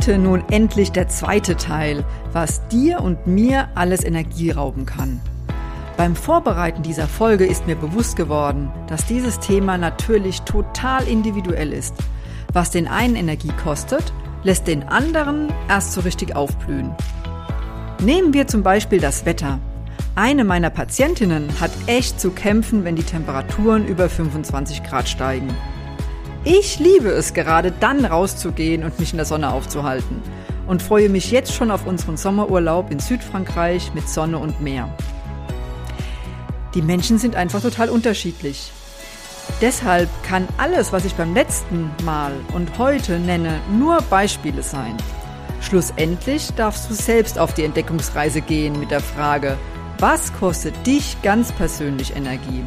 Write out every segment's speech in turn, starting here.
Heute nun endlich der zweite Teil, was dir und mir alles Energie rauben kann. Beim Vorbereiten dieser Folge ist mir bewusst geworden, dass dieses Thema natürlich total individuell ist. Was den einen Energie kostet, lässt den anderen erst so richtig aufblühen. Nehmen wir zum Beispiel das Wetter. Eine meiner Patientinnen hat echt zu kämpfen, wenn die Temperaturen über 25 Grad steigen. Ich liebe es gerade dann rauszugehen und mich in der Sonne aufzuhalten und freue mich jetzt schon auf unseren Sommerurlaub in Südfrankreich mit Sonne und Meer. Die Menschen sind einfach total unterschiedlich. Deshalb kann alles, was ich beim letzten Mal und heute nenne, nur Beispiele sein. Schlussendlich darfst du selbst auf die Entdeckungsreise gehen mit der Frage, was kostet dich ganz persönlich Energie?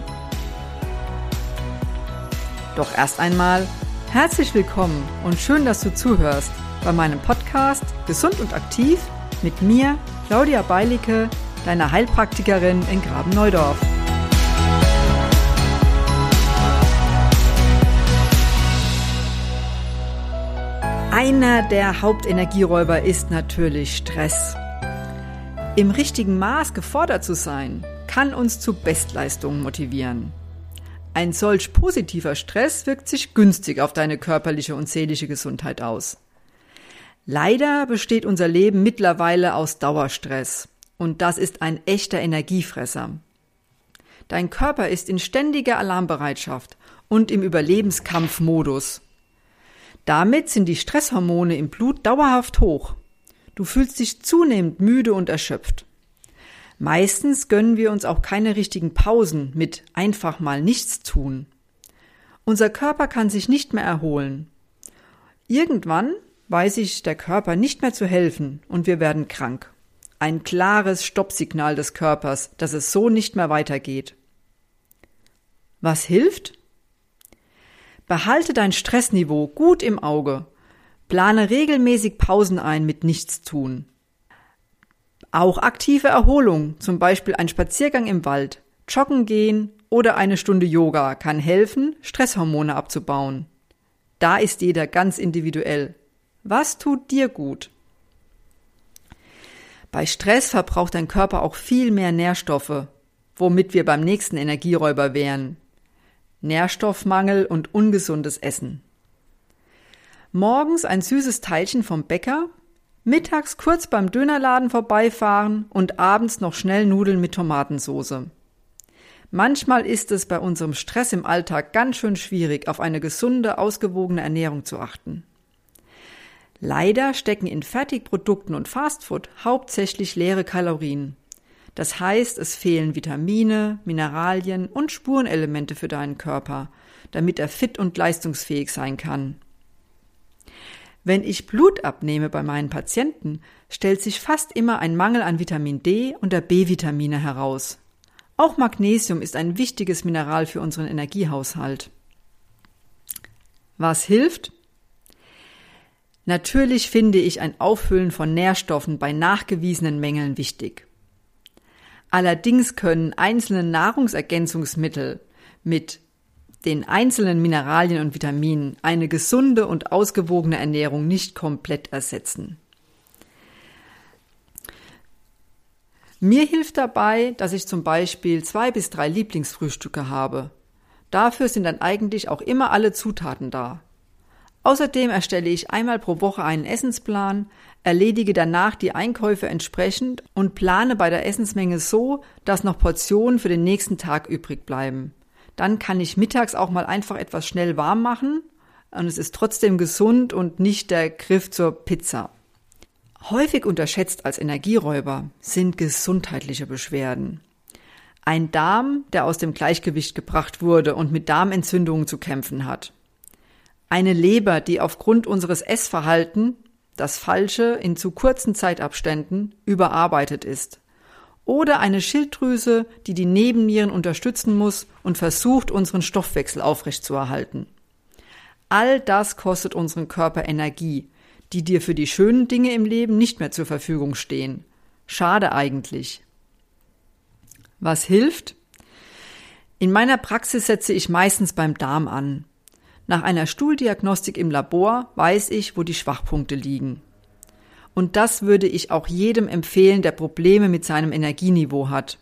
Doch erst einmal herzlich willkommen und schön, dass du zuhörst bei meinem Podcast Gesund und Aktiv mit mir, Claudia Beilicke, deiner Heilpraktikerin in Graben-Neudorf. Einer der Hauptenergieräuber ist natürlich Stress. Im richtigen Maß gefordert zu sein, kann uns zu Bestleistungen motivieren. Ein solch positiver Stress wirkt sich günstig auf deine körperliche und seelische Gesundheit aus. Leider besteht unser Leben mittlerweile aus Dauerstress und das ist ein echter Energiefresser. Dein Körper ist in ständiger Alarmbereitschaft und im Überlebenskampfmodus. Damit sind die Stresshormone im Blut dauerhaft hoch. Du fühlst dich zunehmend müde und erschöpft. Meistens gönnen wir uns auch keine richtigen Pausen mit einfach mal nichts tun. Unser Körper kann sich nicht mehr erholen. Irgendwann weiß sich der Körper nicht mehr zu helfen und wir werden krank. Ein klares Stoppsignal des Körpers, dass es so nicht mehr weitergeht. Was hilft? Behalte dein Stressniveau gut im Auge. Plane regelmäßig Pausen ein mit Nichtstun. Auch aktive Erholung, zum Beispiel ein Spaziergang im Wald, Joggen gehen oder eine Stunde Yoga kann helfen, Stresshormone abzubauen. Da ist jeder ganz individuell. Was tut dir gut? Bei Stress verbraucht dein Körper auch viel mehr Nährstoffe, womit wir beim nächsten Energieräuber wären, Nährstoffmangel und ungesundes Essen. Morgens ein süßes Teilchen vom Bäcker, mittags kurz beim Dönerladen vorbeifahren und abends noch schnell Nudeln mit Tomatensoße. Manchmal ist es bei unserem Stress im Alltag ganz schön schwierig, auf eine gesunde, ausgewogene Ernährung zu achten. Leider stecken in Fertigprodukten und Fastfood hauptsächlich leere Kalorien. Das heißt, es fehlen Vitamine, Mineralien und Spurenelemente für deinen Körper, damit er fit und leistungsfähig sein kann. Wenn ich Blut abnehme bei meinen Patienten, stellt sich fast immer ein Mangel an Vitamin D und der B-Vitamine heraus. Auch Magnesium ist ein wichtiges Mineral für unseren Energiehaushalt. Was hilft? Natürlich finde ich ein Auffüllen von Nährstoffen bei nachgewiesenen Mängeln wichtig. Allerdings können einzelne Nahrungsergänzungsmittel mit den einzelnen Mineralien und Vitaminen eine gesunde und ausgewogene Ernährung nicht komplett ersetzen. Mir hilft dabei, dass ich zum Beispiel zwei bis drei Lieblingsfrühstücke habe. Dafür sind dann eigentlich auch immer alle Zutaten da. Außerdem erstelle ich einmal pro Woche einen Essensplan, erledige danach die Einkäufe entsprechend und plane bei der Essensmenge so, dass noch Portionen für den nächsten Tag übrig bleiben. Dann kann ich mittags auch mal einfach etwas schnell warm machen und es ist trotzdem gesund und nicht der Griff zur Pizza. Häufig unterschätzt als Energieräuber sind gesundheitliche Beschwerden. Ein Darm, der aus dem Gleichgewicht gebracht wurde und mit Darmentzündungen zu kämpfen hat eine Leber, die aufgrund unseres Essverhalten, das falsche in zu kurzen Zeitabständen, überarbeitet ist. Oder eine Schilddrüse, die die Nebennieren unterstützen muss und versucht, unseren Stoffwechsel aufrechtzuerhalten. All das kostet unseren Körper Energie, die dir für die schönen Dinge im Leben nicht mehr zur Verfügung stehen. Schade eigentlich. Was hilft? In meiner Praxis setze ich meistens beim Darm an. Nach einer Stuhldiagnostik im Labor weiß ich, wo die Schwachpunkte liegen. Und das würde ich auch jedem empfehlen, der Probleme mit seinem Energieniveau hat.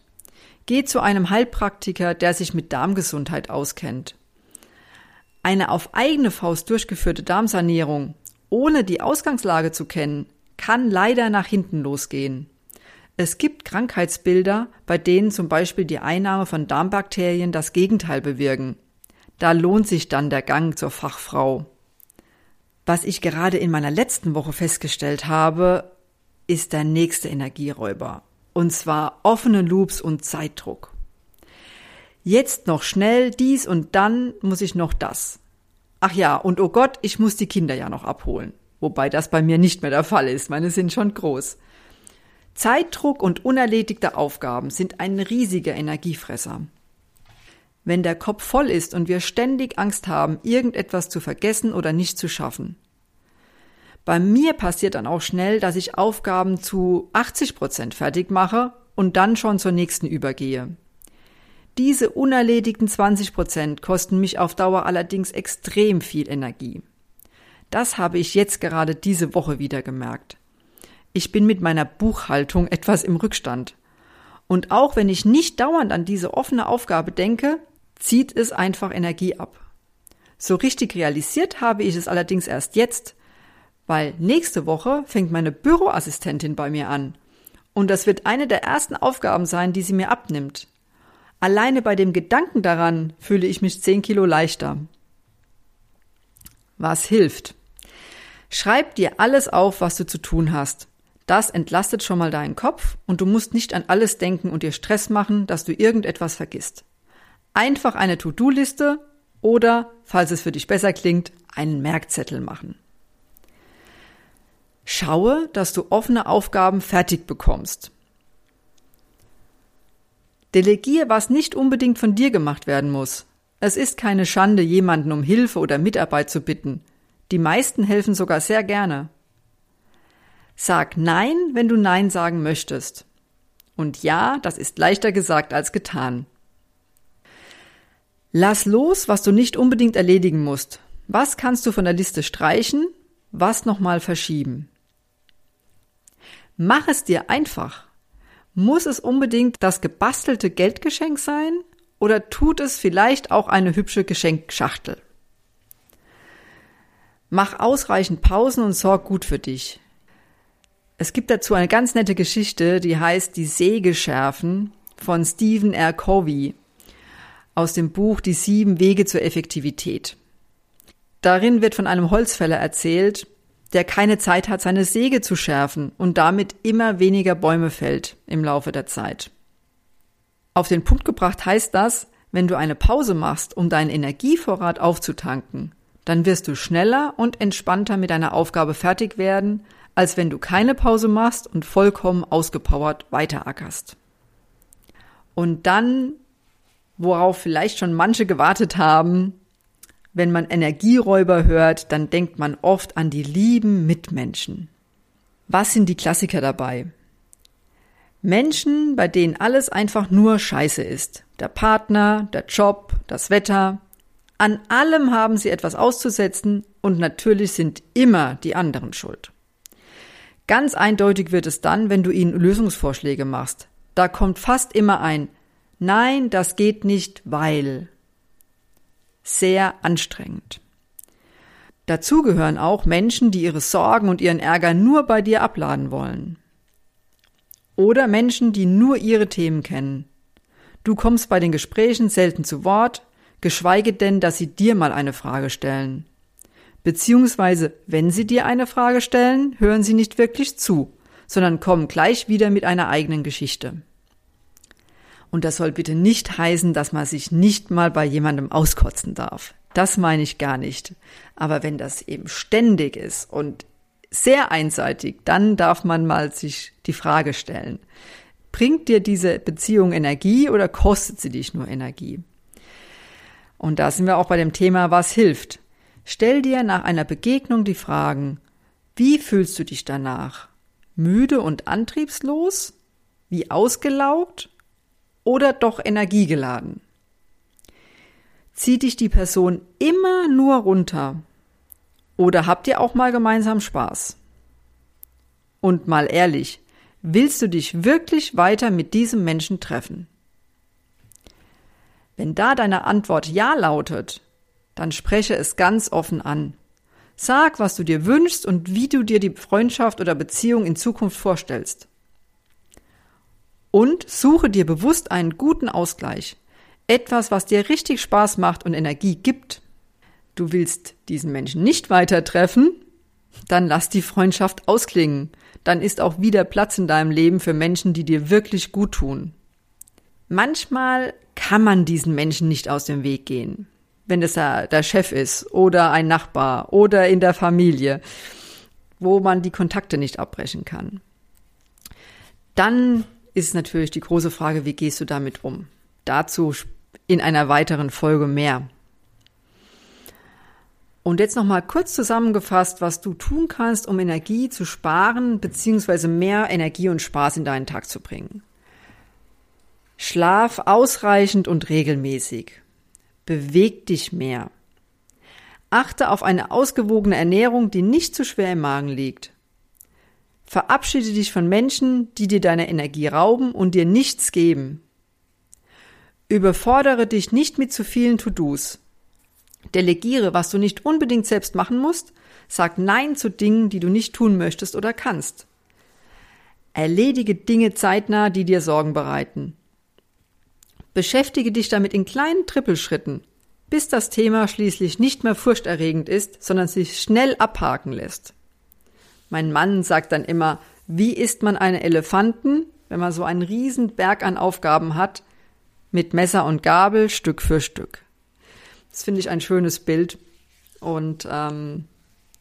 Geh zu einem Heilpraktiker, der sich mit Darmgesundheit auskennt. Eine auf eigene Faust durchgeführte Darmsanierung, ohne die Ausgangslage zu kennen, kann leider nach hinten losgehen. Es gibt Krankheitsbilder, bei denen zum Beispiel die Einnahme von Darmbakterien das Gegenteil bewirken. Da lohnt sich dann der Gang zur Fachfrau. Was ich gerade in meiner letzten Woche festgestellt habe, ist der nächste Energieräuber. Und zwar offene Loops und Zeitdruck. Jetzt noch schnell dies und dann muss ich noch das. Ach ja, und oh Gott, ich muss die Kinder ja noch abholen. Wobei das bei mir nicht mehr der Fall ist. Meine sind schon groß. Zeitdruck und unerledigte Aufgaben sind ein riesiger Energiefresser. Wenn der Kopf voll ist und wir ständig Angst haben, irgendetwas zu vergessen oder nicht zu schaffen. Bei mir passiert dann auch schnell, dass ich Aufgaben zu 80 Prozent fertig mache und dann schon zur nächsten übergehe. Diese unerledigten 20 Prozent kosten mich auf Dauer allerdings extrem viel Energie. Das habe ich jetzt gerade diese Woche wieder gemerkt. Ich bin mit meiner Buchhaltung etwas im Rückstand. Und auch wenn ich nicht dauernd an diese offene Aufgabe denke, zieht es einfach Energie ab. So richtig realisiert habe ich es allerdings erst jetzt, weil nächste Woche fängt meine Büroassistentin bei mir an. Und das wird eine der ersten Aufgaben sein, die sie mir abnimmt. Alleine bei dem Gedanken daran fühle ich mich zehn Kilo leichter. Was hilft? Schreib dir alles auf, was du zu tun hast. Das entlastet schon mal deinen Kopf und du musst nicht an alles denken und dir Stress machen, dass du irgendetwas vergisst. Einfach eine To-Do-Liste oder, falls es für dich besser klingt, einen Merkzettel machen. Schaue, dass du offene Aufgaben fertig bekommst. Delegier, was nicht unbedingt von dir gemacht werden muss. Es ist keine Schande, jemanden um Hilfe oder Mitarbeit zu bitten. Die meisten helfen sogar sehr gerne. Sag Nein, wenn du Nein sagen möchtest. Und ja, das ist leichter gesagt als getan. Lass los, was du nicht unbedingt erledigen musst. Was kannst du von der Liste streichen, was nochmal verschieben? Mach es dir einfach. Muss es unbedingt das gebastelte Geldgeschenk sein oder tut es vielleicht auch eine hübsche Geschenkschachtel? Mach ausreichend Pausen und sorg gut für dich. Es gibt dazu eine ganz nette Geschichte, die heißt Die Säge schärfen von Stephen R. Covey aus dem Buch Die sieben Wege zur Effektivität. Darin wird von einem Holzfäller erzählt, der keine Zeit hat, seine Säge zu schärfen und damit immer weniger Bäume fällt im Laufe der Zeit. Auf den Punkt gebracht heißt das, wenn du eine Pause machst, um deinen Energievorrat aufzutanken, dann wirst du schneller und entspannter mit deiner Aufgabe fertig werden, als wenn du keine Pause machst und vollkommen ausgepowert weiterackerst. Und dann, worauf vielleicht schon manche gewartet haben, wenn man Energieräuber hört, dann denkt man oft an die lieben Mitmenschen. Was sind die Klassiker dabei? Menschen, bei denen alles einfach nur Scheiße ist. Der Partner, der Job, das Wetter, an allem haben sie etwas auszusetzen und natürlich sind immer die anderen schuld. Ganz eindeutig wird es dann, wenn du ihnen Lösungsvorschläge machst. Da kommt fast immer ein Nein, das geht nicht, weil. Sehr anstrengend. Dazu gehören auch Menschen, die ihre Sorgen und ihren Ärger nur bei dir abladen wollen. Oder Menschen, die nur ihre Themen kennen. Du kommst bei den Gesprächen selten zu Wort, geschweige denn, dass sie dir mal eine Frage stellen. Beziehungsweise, wenn sie dir eine Frage stellen, hören sie nicht wirklich zu, sondern kommen gleich wieder mit einer eigenen Geschichte. Und das soll bitte nicht heißen, dass man sich nicht mal bei jemandem auskotzen darf. Das meine ich gar nicht. Aber wenn das eben ständig ist und sehr einseitig, dann darf man mal sich die Frage stellen, bringt dir diese Beziehung Energie oder kostet sie dich nur Energie? Und da sind wir auch bei dem Thema, was hilft. Stell dir nach einer Begegnung die Fragen, wie fühlst du dich danach? Müde und antriebslos? Wie ausgelaugt? Oder doch energiegeladen? Zieht dich die Person immer nur runter? Oder habt ihr auch mal gemeinsam Spaß? Und mal ehrlich, willst du dich wirklich weiter mit diesem Menschen treffen? Wenn da deine Antwort Ja lautet, dann spreche es ganz offen an. Sag, was du dir wünschst und wie du dir die Freundschaft oder Beziehung in Zukunft vorstellst. Und suche dir bewusst einen guten Ausgleich. Etwas, was dir richtig Spaß macht und Energie gibt. Du willst diesen Menschen nicht weiter treffen? Dann lass die Freundschaft ausklingen. Dann ist auch wieder Platz in deinem Leben für Menschen, die dir wirklich gut tun. Manchmal kann man diesen Menschen nicht aus dem Weg gehen, wenn es der Chef ist oder ein Nachbar oder in der Familie, wo man die Kontakte nicht abbrechen kann. Dann ist natürlich die große Frage, wie gehst du damit um? Dazu in einer weiteren Folge mehr. Und jetzt nochmal kurz zusammengefasst, was du tun kannst, um Energie zu sparen, beziehungsweise mehr Energie und Spaß in deinen Tag zu bringen. Schlaf ausreichend und regelmäßig. Beweg dich mehr. Achte auf eine ausgewogene Ernährung, die nicht zu schwer im Magen liegt. Verabschiede dich von Menschen, die dir deine Energie rauben und dir nichts geben. Überfordere dich nicht mit zu vielen To-Dos. Delegiere, was du nicht unbedingt selbst machen musst. Sag Nein zu Dingen, die du nicht tun möchtest oder kannst. Erledige Dinge zeitnah, die dir Sorgen bereiten. Beschäftige dich damit in kleinen Trippelschritten, bis das Thema schließlich nicht mehr furchterregend ist, sondern sich schnell abhaken lässt. Mein Mann sagt dann immer, wie isst man einen Elefanten, wenn man so einen riesen Berg an Aufgaben hat, mit Messer und Gabel Stück für Stück. Das finde ich ein schönes Bild und ähm,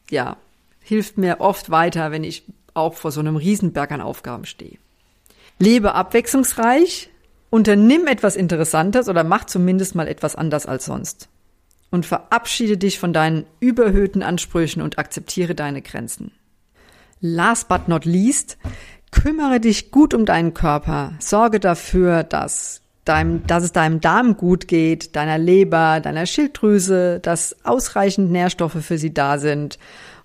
ja, hilft mir oft weiter, wenn ich auch vor so einem Riesenberg an Aufgaben stehe. Lebe abwechslungsreich, unternimm etwas Interessantes oder mach zumindest mal etwas anders als sonst. Und verabschiede dich von deinen überhöhten Ansprüchen und akzeptiere deine Grenzen. Last but not least, kümmere dich gut um deinen Körper. Sorge dafür, dass deinem, dass es deinem Darm gut geht, deiner Leber, deiner Schilddrüse, dass ausreichend Nährstoffe für sie da sind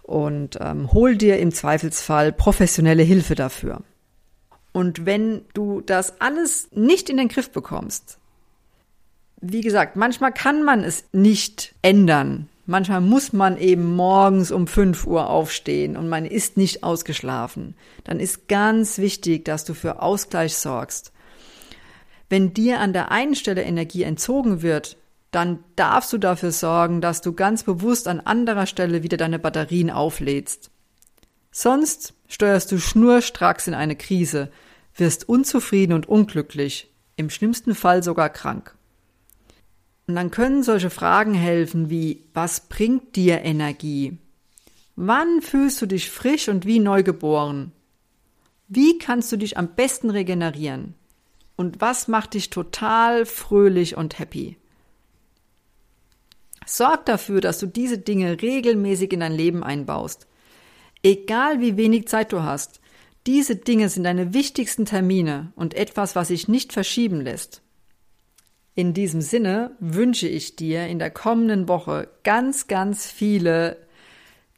und ähm, hol dir im Zweifelsfall professionelle Hilfe dafür. Und wenn du das alles nicht in den Griff bekommst, wie gesagt, manchmal kann man es nicht ändern. Manchmal muss man eben morgens um 5 Uhr aufstehen und man ist nicht ausgeschlafen. Dann ist ganz wichtig, dass du für Ausgleich sorgst wenn dir an der einen Stelle Energie entzogen wird, dann darfst du dafür sorgen, dass du ganz bewusst an anderer Stelle wieder deine Batterien auflädst. Sonst steuerst du schnurstracks in eine Krise, wirst unzufrieden und unglücklich, im schlimmsten Fall sogar krank. Und dann können solche Fragen helfen wie, was bringt dir Energie? Wann fühlst du dich frisch und wie neugeboren? Wie kannst du dich am besten regenerieren? Und was macht dich total fröhlich und happy? Sorg dafür, dass du diese Dinge regelmäßig in dein Leben einbaust. Egal wie wenig Zeit du hast, diese Dinge sind deine wichtigsten Termine und etwas, was sich nicht verschieben lässt. In diesem Sinne wünsche ich dir in der kommenden Woche ganz, ganz viele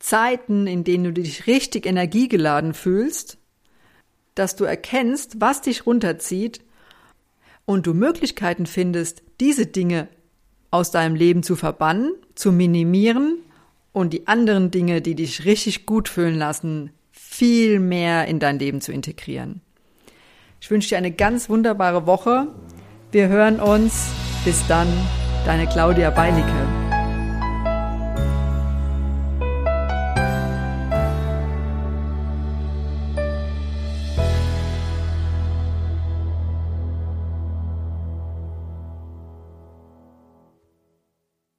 Zeiten, in denen du dich richtig energiegeladen fühlst, dass du erkennst, was dich runterzieht und du Möglichkeiten findest, diese Dinge aus deinem Leben zu verbannen, zu minimieren und die anderen Dinge, die dich richtig gut fühlen lassen, viel mehr in dein Leben zu integrieren. Ich wünsche dir eine ganz wunderbare Woche. Wir hören uns. Bis dann, deine Claudia Beilicke.